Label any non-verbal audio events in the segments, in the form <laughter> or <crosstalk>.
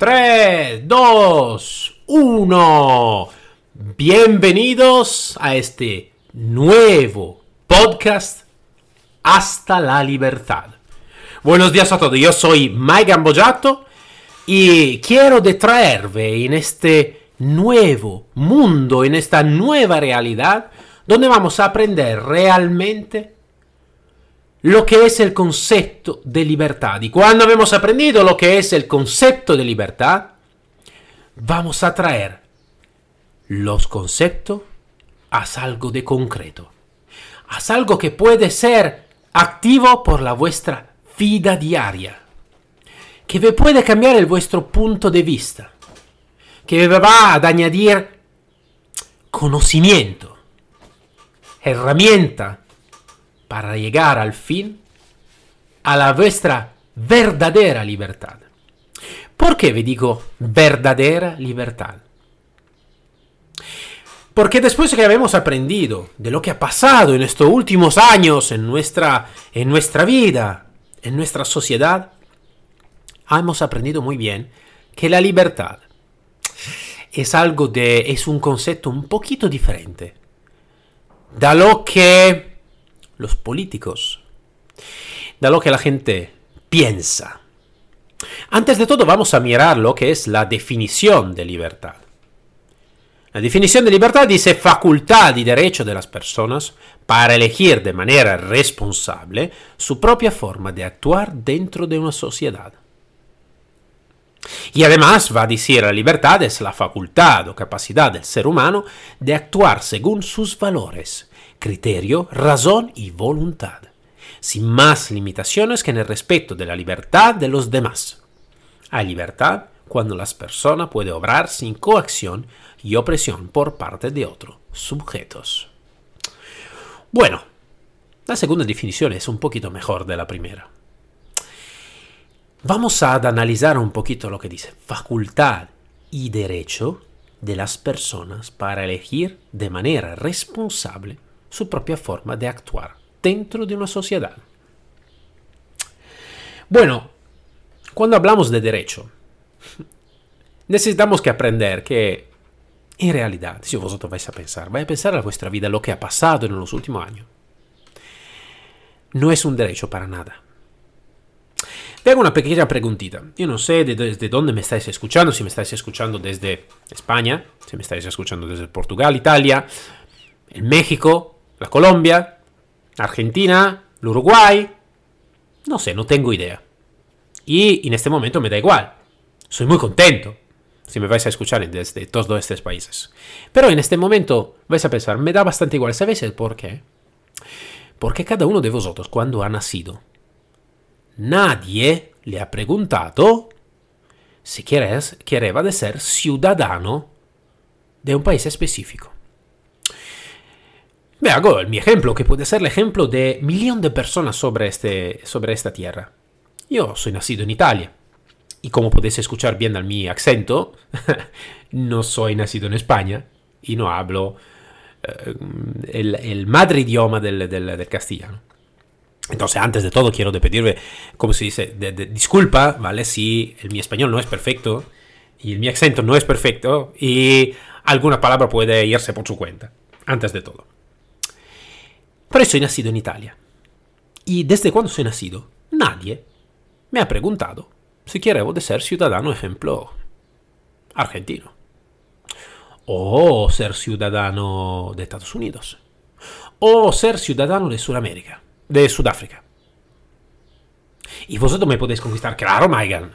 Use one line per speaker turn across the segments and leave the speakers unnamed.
3, 2, 1. Bienvenidos a este nuevo podcast Hasta la Libertad. Buenos días a todos, yo soy Mike Gambojato y quiero traerve en este nuevo mundo, en esta nueva realidad, donde vamos a aprender realmente lo que es el concepto de libertad. Y cuando hemos aprendido lo que es el concepto de libertad, vamos a traer los conceptos a algo de concreto, a algo que puede ser activo por la vuestra vida diaria, que puede cambiar el vuestro punto de vista, que va a añadir conocimiento, herramienta para llegar al fin a la vuestra verdadera libertad. ¿Por qué vi digo verdadera libertad? Porque después que habíamos aprendido de lo que ha pasado en estos últimos años en nuestra, en nuestra vida, en nuestra sociedad, hemos aprendido muy bien que la libertad es algo de, es un concepto un poquito diferente da lo que los políticos, de lo que la gente piensa. Antes de todo vamos a mirar lo que es la definición de libertad. La definición de libertad dice facultad y derecho de las personas para elegir de manera responsable su propia forma de actuar dentro de una sociedad. Y además va a decir la libertad es la facultad o capacidad del ser humano de actuar según sus valores criterio, razón y voluntad, sin más limitaciones que en el respeto de la libertad de los demás. Hay libertad cuando las personas pueden obrar sin coacción y opresión por parte de otros sujetos. Bueno, la segunda definición es un poquito mejor de la primera. Vamos a analizar un poquito lo que dice facultad y derecho de las personas para elegir de manera responsable su propia forma de actuar dentro de una sociedad. Bueno, cuando hablamos de derecho, necesitamos que aprender que en realidad, si vosotros vais a pensar, vais a pensar a vuestra vida lo que ha pasado en los últimos años, no es un derecho para nada. Te hago una pequeña preguntita. Yo no sé desde dónde me estáis escuchando, si me estáis escuchando desde España, si me estáis escuchando desde Portugal, Italia, en México, la Colombia, Argentina, Uruguay. No sé, no tengo idea. Y en este momento me da igual. Soy muy contento si me vais a escuchar desde todos estos países. Pero en este momento vais a pensar, me da bastante igual. ¿Sabéis el por qué? Porque cada uno de vosotros cuando ha nacido, nadie le ha preguntado si quieres, quería de ser ciudadano de un país específico. Me hago mi ejemplo, que puede ser el ejemplo de millón de personas sobre, este, sobre esta tierra. Yo soy nacido en Italia. Y como podéis escuchar bien al mi acento, <laughs> no soy nacido en España y no hablo eh, el, madre idioma del, del, castellano. Entonces, antes de todo, quiero de pedirme, como se dice, disculpa, ¿vale? Si el, mi español no es perfecto y el, mi acento no es perfecto y alguna palabra puede irse por su cuenta. Antes de todo. Pero soy nacido en Italia. Y desde cuando soy nacido, nadie me ha preguntado si quiero ser ciudadano, ejemplo, argentino. O ser ciudadano de Estados Unidos. O ser ciudadano de Sudamérica, de Sudáfrica. Y vosotros me podéis conquistar, claro, Maigan.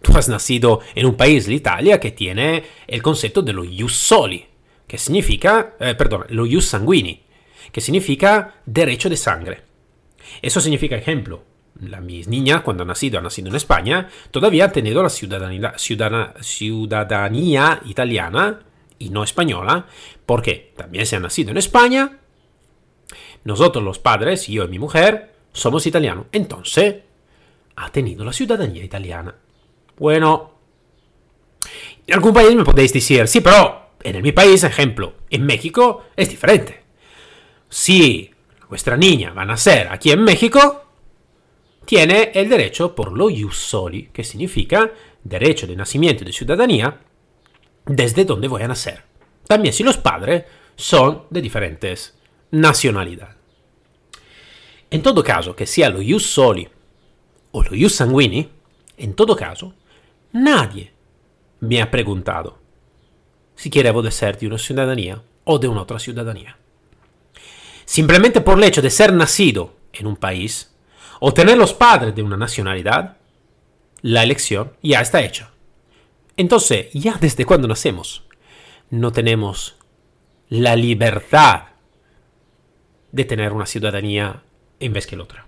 Tú has nacido en un país, la Italia, que tiene el concepto de lo ius soli, que significa, eh, perdón, lo ius sanguini, que significa derecho de sangre. Eso significa, ejemplo, la, mis niñas cuando han nacido, han nacido en España, todavía han tenido la ciudadanía, ciudadanía italiana y no española, porque también se han nacido en España. Nosotros los padres, yo y mi mujer, somos italianos. Entonces, ha tenido la ciudadanía italiana. Bueno, en algún país me podéis decir, sí, pero en mi país, ejemplo, en México es diferente si vuestra niña va a nacer aquí en México, tiene el derecho por lo soli, que significa derecho de nacimiento y de ciudadanía desde donde voy a nacer. También si los padres son de diferentes nacionalidades. En todo caso, que sea lo ius soli o lo ius sanguini, en todo caso, nadie me ha preguntado si quiero ser de una ciudadanía o de una otra ciudadanía. Simplemente por el hecho de ser nacido en un país o tener los padres de una nacionalidad, la elección ya está hecha. Entonces, ya desde cuando nacemos, no tenemos la libertad de tener una ciudadanía en vez que la otra.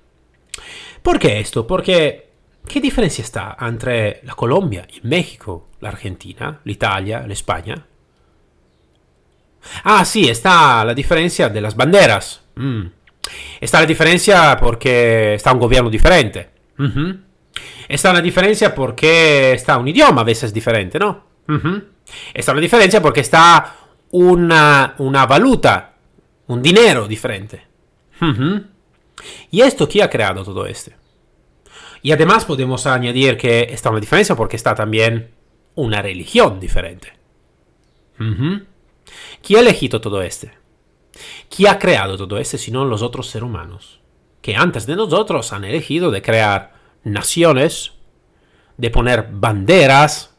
¿Por qué esto? Porque ¿qué diferencia está entre la Colombia, el México, la Argentina, la Italia, la España? Ah, sí, está la diferencia de las banderas. Mm. Está la diferencia porque está un gobierno diferente. Está la diferencia porque está un idioma a veces diferente, ¿no? Está la diferencia porque está una, una valuta, un dinero diferente. ¿Y esto quién ha creado todo esto? Y además podemos añadir que está una diferencia porque está también una religión diferente. ¿Quién ha elegido todo esto? ¿Quién ha creado todo esto sino los otros seres humanos? Que antes de nosotros han elegido de crear naciones, de poner banderas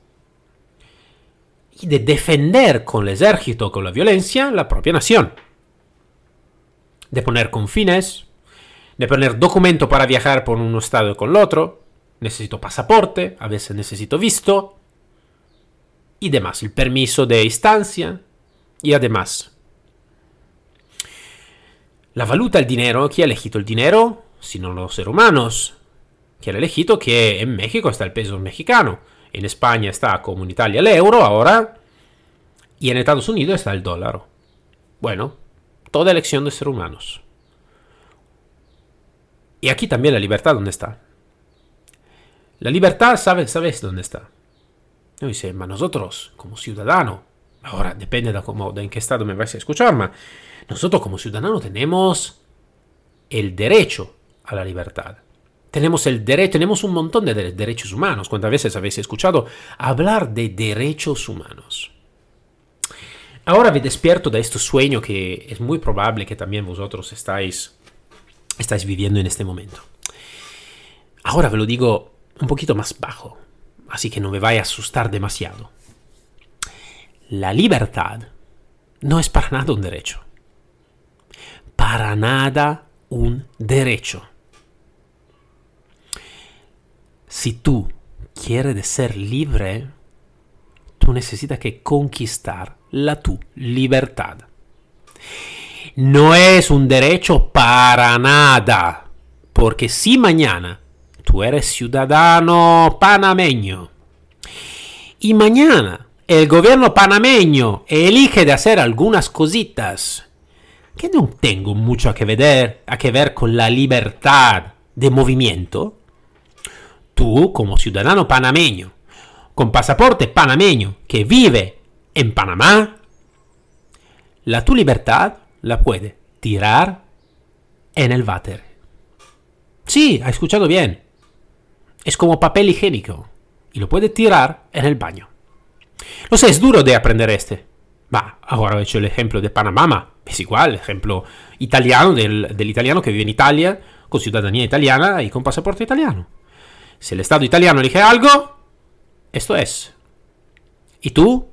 y de defender con el ejército, con la violencia, la propia nación. De poner confines, de poner documento para viajar por un estado con el otro, necesito pasaporte, a veces necesito visto, y demás, el permiso de instancia, y además. La valuta, el dinero, ¿quién ha elegido el dinero? Sino los seres humanos. ¿Quién ha elegido que en México está el peso mexicano, en España está como en Italia el euro ahora, y en Estados Unidos está el dólar. Bueno, toda elección de seres humanos. Y aquí también la libertad, ¿dónde está? La libertad, ¿sabes, sabes dónde está? No dice, ma nosotros, como ciudadano, ahora depende de, cómo, de en qué estado me vais a escuchar, ma nosotros como ciudadano tenemos el derecho a la libertad. Tenemos el derecho, tenemos un montón de derechos humanos. ¿Cuántas veces habéis escuchado hablar de derechos humanos? Ahora me despierto de este sueño que es muy probable que también vosotros estáis estáis viviendo en este momento. Ahora ve lo digo un poquito más bajo, así que no me vaya a asustar demasiado. La libertad no es para nada un derecho. Para nada un derecho. Si tú quieres ser libre, tú necesitas que conquistar la tu libertad no es un derecho para nada. Porque si mañana tú eres ciudadano panameño y mañana el gobierno panameño elige de hacer algunas cositas que no tengo mucho a que ver, a que ver con la libertad de movimiento, tú como ciudadano panameño, con pasaporte panameño que vive en Panamá, la tu libertad la puede tirar en el váter. Sí, ha escuchado bien. Es como papel higiénico y lo puede tirar en el baño. No sé, es duro de aprender este. Va, ahora he hecho el ejemplo de Panamá. Es igual, ejemplo italiano del, del italiano que vive en Italia con ciudadanía italiana y con pasaporte italiano. Si el Estado italiano elige algo, esto es. Y tú,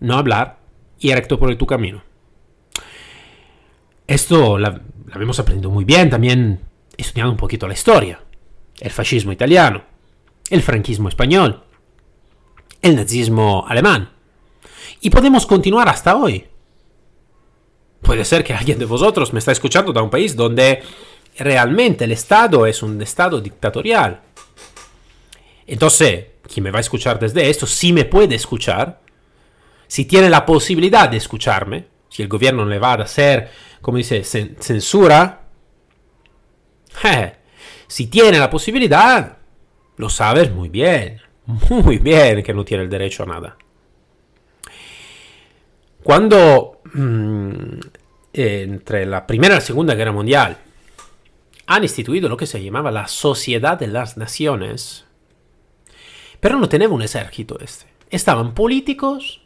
no hablar y recto por tu camino. Esto la, hemos aprendido muy bien también estudiando un poquito la historia. El fascismo italiano, el franquismo español, el nazismo alemán. Y podemos continuar hasta hoy. Puede ser que alguien de vosotros me está escuchando de un país donde realmente el Estado es un Estado dictatorial. Entonces, quien me va a escuchar desde esto, si me puede escuchar, si tiene la posibilidad de escucharme, si el gobierno le va a hacer como dice, censura, <laughs> si tiene la posibilidad, lo sabes muy bien, <laughs> muy bien que no tiene el derecho a nada. Cuando mm, entre la Primera y la Segunda Guerra Mundial han instituido lo que se llamaba la Sociedad de las Naciones, Pero no tenía un ejército este. Estaban políticos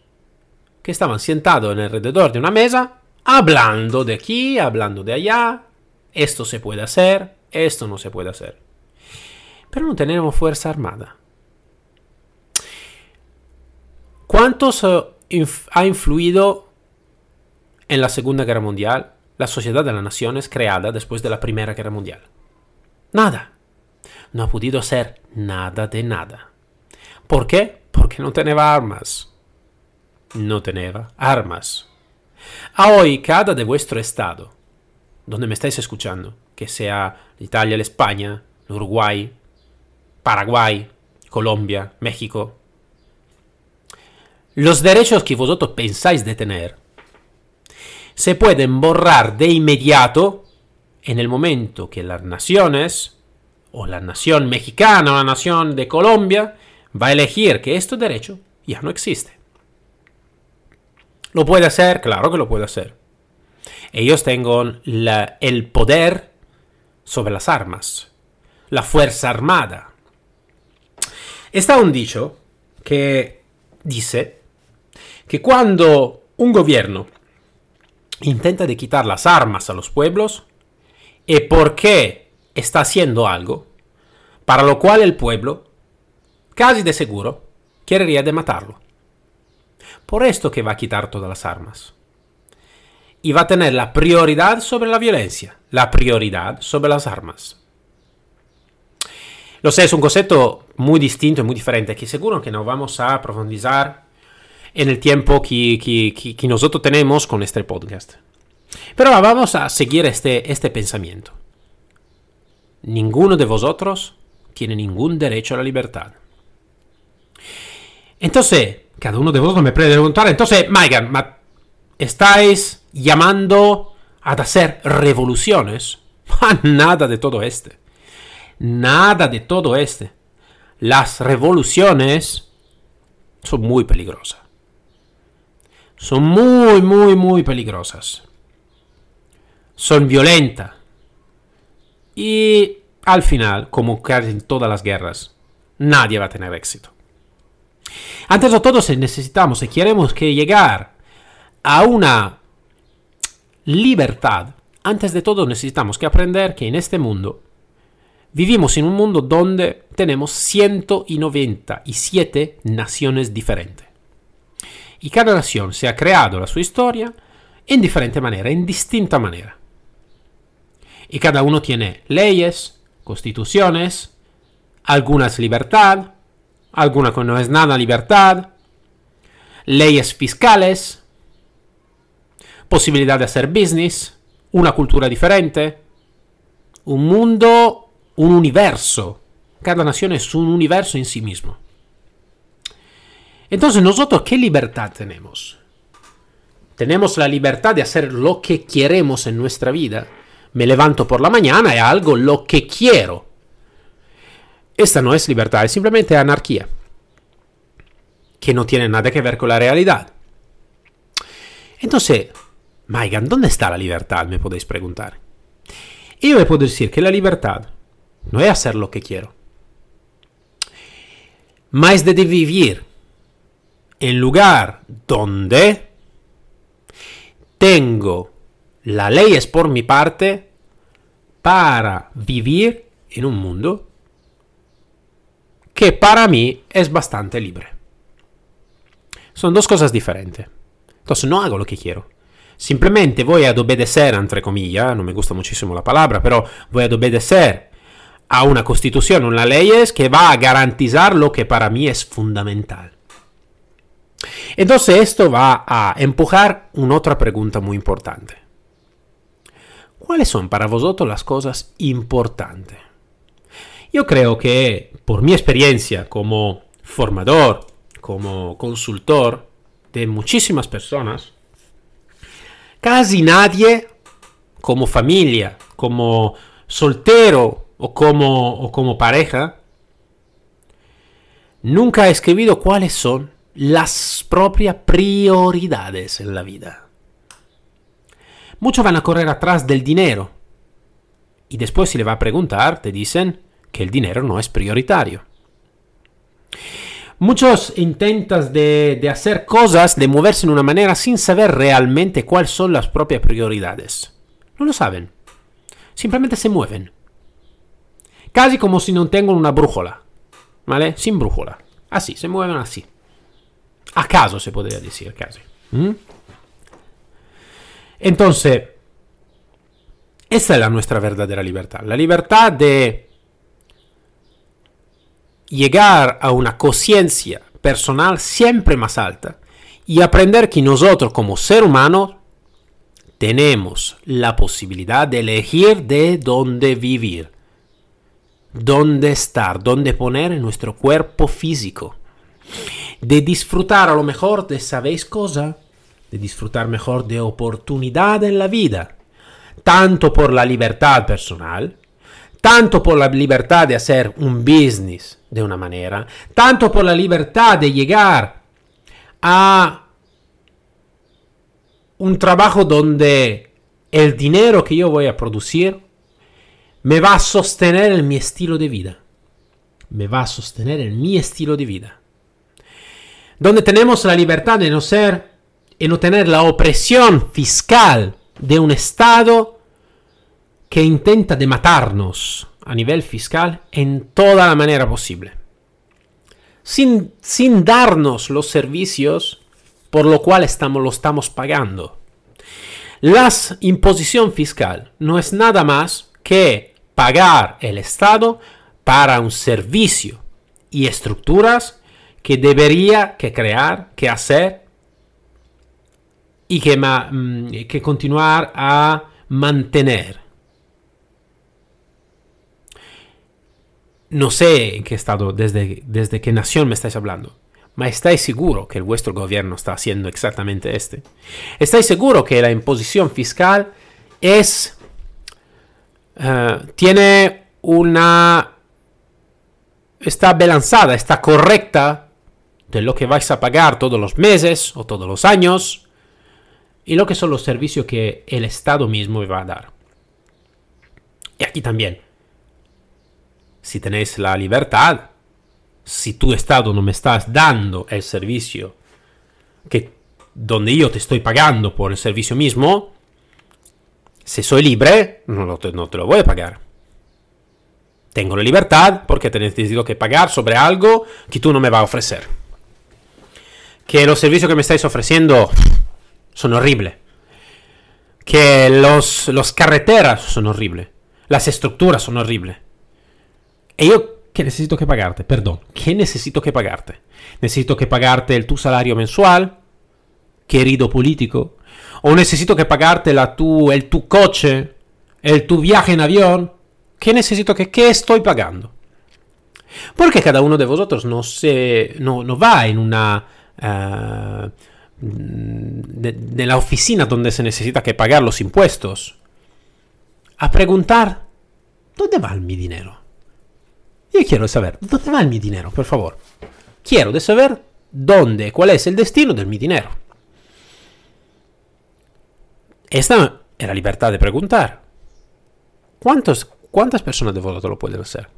que estaban sentados alrededor de una mesa, hablando de aquí, hablando de allá. Esto se puede hacer, esto no se puede hacer. Pero no tenemos fuerza armada. ¿Cuántos eh, ha influido en la Segunda Guerra Mundial la Sociedad de las Naciones creada después de la Primera Guerra Mundial? Nada. No ha podido hacer nada de nada. ¿Por qué? Porque no tenía armas. No tenía armas. A hoy, cada de vuestro estado, donde me estáis escuchando, que sea Italia, España, Uruguay, Paraguay, Colombia, México, los derechos que vosotros pensáis de tener se pueden borrar de inmediato en el momento que las naciones, o la nación mexicana o la nación de Colombia, va a elegir que este derecho ya no existe. ¿Lo puede hacer? Claro que lo puede hacer. Ellos tengan el poder sobre las armas, la fuerza armada. Está un dicho que dice que cuando un gobierno intenta de quitar las armas a los pueblos, es porque está haciendo algo para lo cual el pueblo, casi de seguro, querría de matarlo. Por esto que va a quitar todas las armas. Y va a tener la prioridad sobre la violencia, la prioridad sobre las armas. Lo sé, es un concepto muy distinto y muy diferente que seguro que no vamos a profundizar en el tiempo que, que, nosotros tenemos con este podcast. Pero vamos a seguir este, este pensamiento. Ninguno de vosotros tiene ningún derecho a la libertad. Entonces, cada uno de vosotros me puede preguntar, entonces, Maigan, ¿estáis llamando a hacer revoluciones? <laughs> Nada de todo este. Nada de todo este. Las revoluciones son muy peligrosas. Son muy, muy, muy peligrosas. Son violentas. Y al final, como casi en todas las guerras, nadie va a tener éxito. Antes de todo, si necesitamos, si queremos que llegar a una libertad, antes de todo necesitamos que aprender que en este mundo vivimos en un mundo donde tenemos 197 naciones diferentes. Y cada nación se ha creado la su historia en diferente manera, en distinta manera. Y cada uno tiene leyes, constituciones, algunas libertad, alguna que no es nada libertad, leyes fiscales, posibilidad de hacer business, una cultura diferente, un mundo, un universo. Cada nación es un universo en sí mismo. Entonces, nosotros, ¿qué libertad tenemos? Tenemos la libertad de hacer lo que queremos en nuestra vida. Me levanto por la mañana y hago lo que quiero. Esta no es libertad, es simplemente anarquía, que no tiene nada que ver con la realidad. Entonces, Maigan, ¿dónde está la libertad? Me podéis preguntar. Y yo me puedo decir que la libertad no es hacer lo que quiero, más de vivir en lugar donde tengo las leyes por mi parte para vivir en un mundo que para mí es bastante libre. Son dos cosas diferentes. Entonces no hago lo que quiero. Simplemente voy a obedecer, entre comillas, no me gusta muchísimo la palabra, pero voy a obedecer a una constitución, una leyes que va a garantizar lo que para mí es fundamental. Entonces esto va a empujar una otra pregunta muy importante. ¿Cuáles son para vosotros las cosas importantes? Yo creo que por mi experiencia como formador, como consultor de muchísimas personas, casi nadie como familia, como soltero o como, o como pareja, nunca ha escrito cuáles son las propias prioridades en la vida. Muchos van a correr atrás del dinero y después si le va a preguntar te dicen que el dinero no es prioritario. Muchos intentan de, de, hacer cosas, de moverse de una manera sin saber realmente cuáles son las propias prioridades. No lo saben. Simplemente se mueven. Casi como si no tengan una brújula. ¿Vale? Sin brújula. Así, se mueven así. ¿Acaso se podría decir, casi. ¿Mm? Entonces, esa es la nuestra verdadera libertad. La libertad de llegar a una conciencia personal siempre más alta y aprender que nosotros como ser humano tenemos la posibilidad de elegir de dónde vivir, dónde estar, dónde poner nuestro cuerpo físico, de disfrutar a lo mejor de, ¿sabéis cosa? De disfrutar mejor de oportunidad en la vida, tanto por la libertad personal, tanto por la libertad de hacer un business de una manera, tanto por la libertad de llegar a un trabajo donde el dinero que yo voy a producir me va a sostener en mi estilo de vida. Me va a sostener en mi estilo de vida. Donde tenemos la libertad de no ser y no tener la opresión fiscal de un Estado que intenta de matarnos a nivel fiscal en toda la manera posible. Sin, sin darnos los servicios por lo cual estamos, lo estamos pagando. La imposición fiscal no es nada más que pagar el Estado para un servicio y estructuras que debería que crear, que hacer y que, mm, que continuar a mantener. No sé en qué estado, desde, desde qué nación me estáis hablando. Ma estáis seguro que vuestro gobierno está haciendo exactamente este. Estáis seguro que la imposición fiscal es uh, tiene una está balanzada, está correcta de lo que vais a pagar todos los meses o todos los años y lo que son los servicios que el Estado mismo va a dar. Y aquí también, si tenéis la libertad si tu Estado no me estás dando el servicio que donde yo te estoy pagando por el servicio mismo, si soy libre, no te, te lo voy a pagar. Tengo la libertad porque te necesito que pagar sobre algo que tú no me vas a ofrecer. Que los servicios que me estáis ofreciendo son horribles. Que los, los carreteras son horribles. Las estructuras son horribles. Y yo ¿Qué necesito que pagarte? Perdón, ¿qué necesito que pagarte? Necesito que pagarte el tu salario mensual, querido político, o necesito que pagarte la tu, el tu coche, el tu viaje en avión. ¿Qué necesito que qué estoy pagando? Porque cada uno de vosotros no, se, no, no va en una... De, de la oficina donde se necesita que pagar los impuestos a preguntar, ¿dónde va mi dinero? Yo quiero saber, ¿dónde va mi dinero, por favor? Quiero de saber dónde, cuál es el destino de mi dinero. Esta es la libertad de preguntar. ¿Cuántos, ¿Cuántas personas de vosotros lo pueden hacer?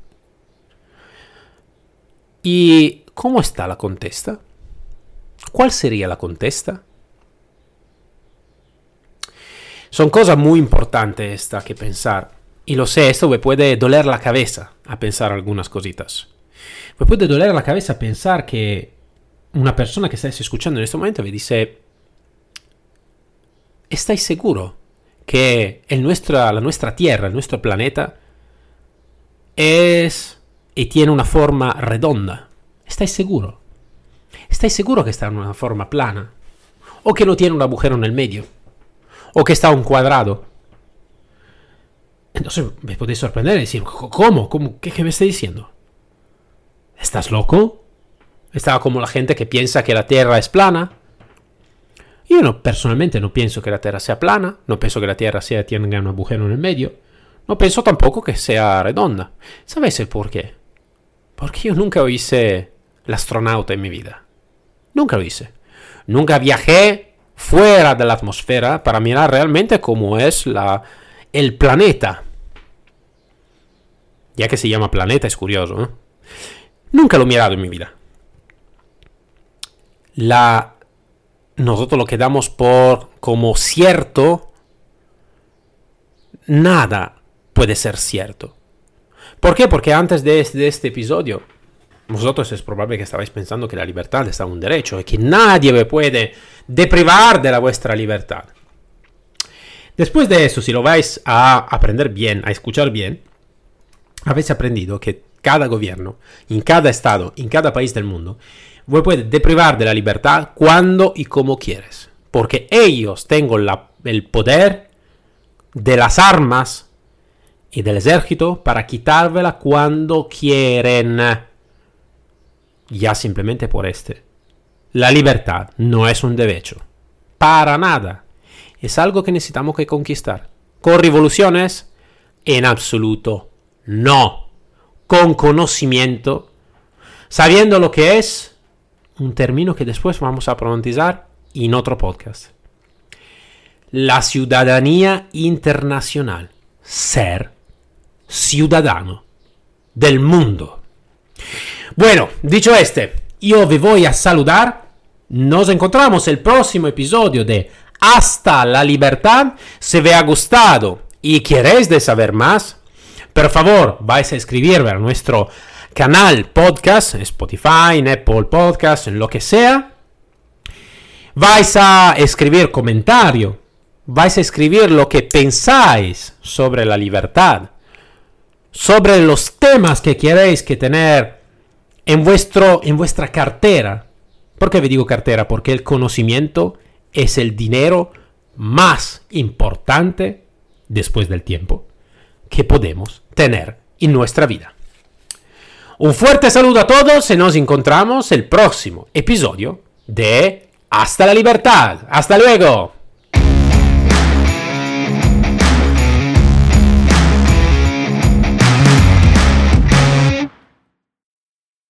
¿Y cómo está la contesta? ¿Cuál sería la contesta? Son cosas muy importantes esta que pensar. Y lo sé, esto me puede doler la cabeza a pensar algunas cositas. Me puede doler la cabeza pensar que una persona que estáis escuchando en este momento me dice, ¿estáis seguro que el nuestra, la nuestra Tierra, el nuestro planeta, es y tiene una forma redonda? ¿Estáis seguro? ¿Estáis seguro que está en una forma plana? ¿O que no tiene un agujero en el medio? ¿O que está un cuadrado? Entonces me podéis sorprender y decir, ¿cómo? ¿Cómo? ¿Qué, ¿Qué, me está diciendo? ¿Estás loco? Estaba como la gente que piensa que la Tierra es plana. Yo no, personalmente no pienso que la Tierra sea plana, no pienso que la Tierra sea, tenga un agujero en el medio, no pienso tampoco que sea redonda. ¿Sabéis el por qué? Porque yo nunca hice el astronauta en mi vida. Nunca lo hice. Nunca viajé fuera de la atmósfera para mirar realmente cómo es la, el planeta. Ya que se llama planeta, es curioso. ¿eh? Nunca lo he mirado en mi vida. la, nosotros lo que damos por como cierto, nada puede ser cierto. ¿Por qué? Porque antes de este, de este episodio, vosotros es probable que estabais pensando que la libertad está un derecho y que nadie me puede deprivar de la vuestra libertad. Después de eso, si lo vais a aprender bien, a escuchar bien, habéis aprendido que cada gobierno, en cada estado, en cada país del mundo, vos puede deprivar de la libertad cuando y como quieres. Porque ellos tienen el poder de las armas y del ejército para quitárvela cuando quieren. Ya simplemente por este. La libertad no es un derecho. Para nada. Es algo que necesitamos que conquistar. ¿Con revoluciones? En absoluto no. Con conocimiento. Sabiendo lo que es. Un término que después vamos a pronunciar en otro podcast. La ciudadanía internacional. Ser ciudadano del mundo. Bueno, dicho este, yo vi voy a saludar. Nos encontramos el próximo episodio de Hasta la Libertad. Si os ha gustado y queréis saber más, por favor, vais a escribirme a nuestro canal podcast, Spotify, en Apple Podcast, en lo que sea. Vais a escribir comentario, vais a escribir lo que pensáis sobre la libertad sobre los temas que queréis que tener en, vuestro, en vuestra cartera. ¿Por qué me digo cartera? Porque el conocimiento es el dinero más importante después del tiempo que podemos tener en nuestra vida. Un fuerte saludo a todos y nos encontramos el próximo episodio de Hasta la Libertad. Hasta luego.